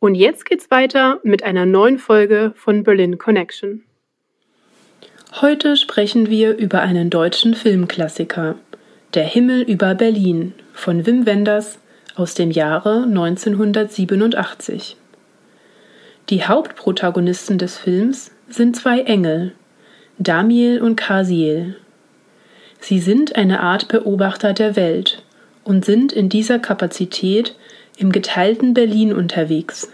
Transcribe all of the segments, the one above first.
Und jetzt geht's weiter mit einer neuen Folge von Berlin Connection. Heute sprechen wir über einen deutschen Filmklassiker, Der Himmel über Berlin von Wim Wenders aus dem Jahre 1987. Die Hauptprotagonisten des Films sind zwei Engel, Damiel und Kasiel. Sie sind eine Art Beobachter der Welt und sind in dieser Kapazität im geteilten Berlin unterwegs.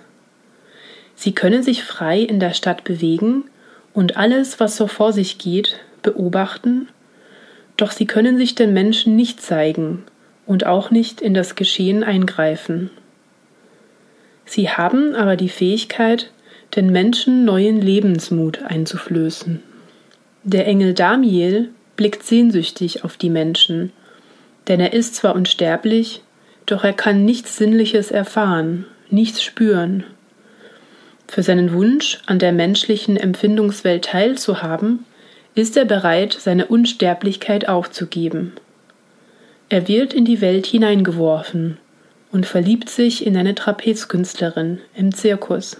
Sie können sich frei in der Stadt bewegen und alles, was so vor sich geht, beobachten, doch sie können sich den Menschen nicht zeigen und auch nicht in das Geschehen eingreifen. Sie haben aber die Fähigkeit, den Menschen neuen Lebensmut einzuflößen. Der Engel Damiel blickt sehnsüchtig auf die Menschen, denn er ist zwar unsterblich, doch er kann nichts Sinnliches erfahren, nichts spüren. Für seinen Wunsch, an der menschlichen Empfindungswelt teilzuhaben, ist er bereit, seine Unsterblichkeit aufzugeben. Er wird in die Welt hineingeworfen und verliebt sich in eine Trapezkünstlerin im Zirkus.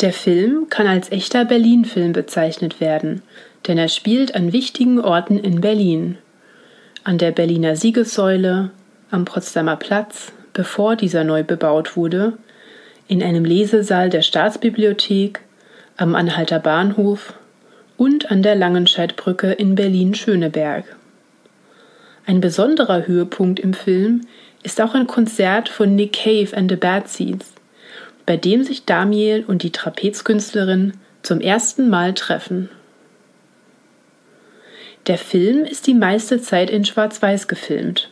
Der Film kann als echter Berlin-Film bezeichnet werden, denn er spielt an wichtigen Orten in Berlin. An der Berliner Siegessäule, am Potsdamer Platz, bevor dieser neu bebaut wurde, in einem Lesesaal der Staatsbibliothek, am Anhalter Bahnhof und an der Langenscheidbrücke in Berlin-Schöneberg. Ein besonderer Höhepunkt im Film ist auch ein Konzert von Nick Cave and the Bad Seeds, bei dem sich Damiel und die Trapezkünstlerin zum ersten Mal treffen. Der Film ist die meiste Zeit in Schwarz-Weiß gefilmt.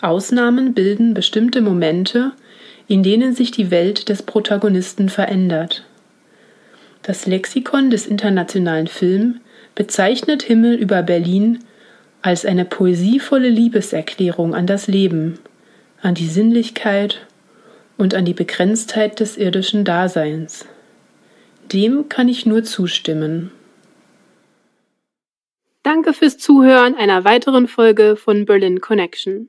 Ausnahmen bilden bestimmte Momente, in denen sich die Welt des Protagonisten verändert. Das Lexikon des internationalen Film bezeichnet Himmel über Berlin als eine poesievolle Liebeserklärung an das Leben, an die Sinnlichkeit und an die Begrenztheit des irdischen Daseins. Dem kann ich nur zustimmen. Danke fürs Zuhören einer weiteren Folge von Berlin Connection.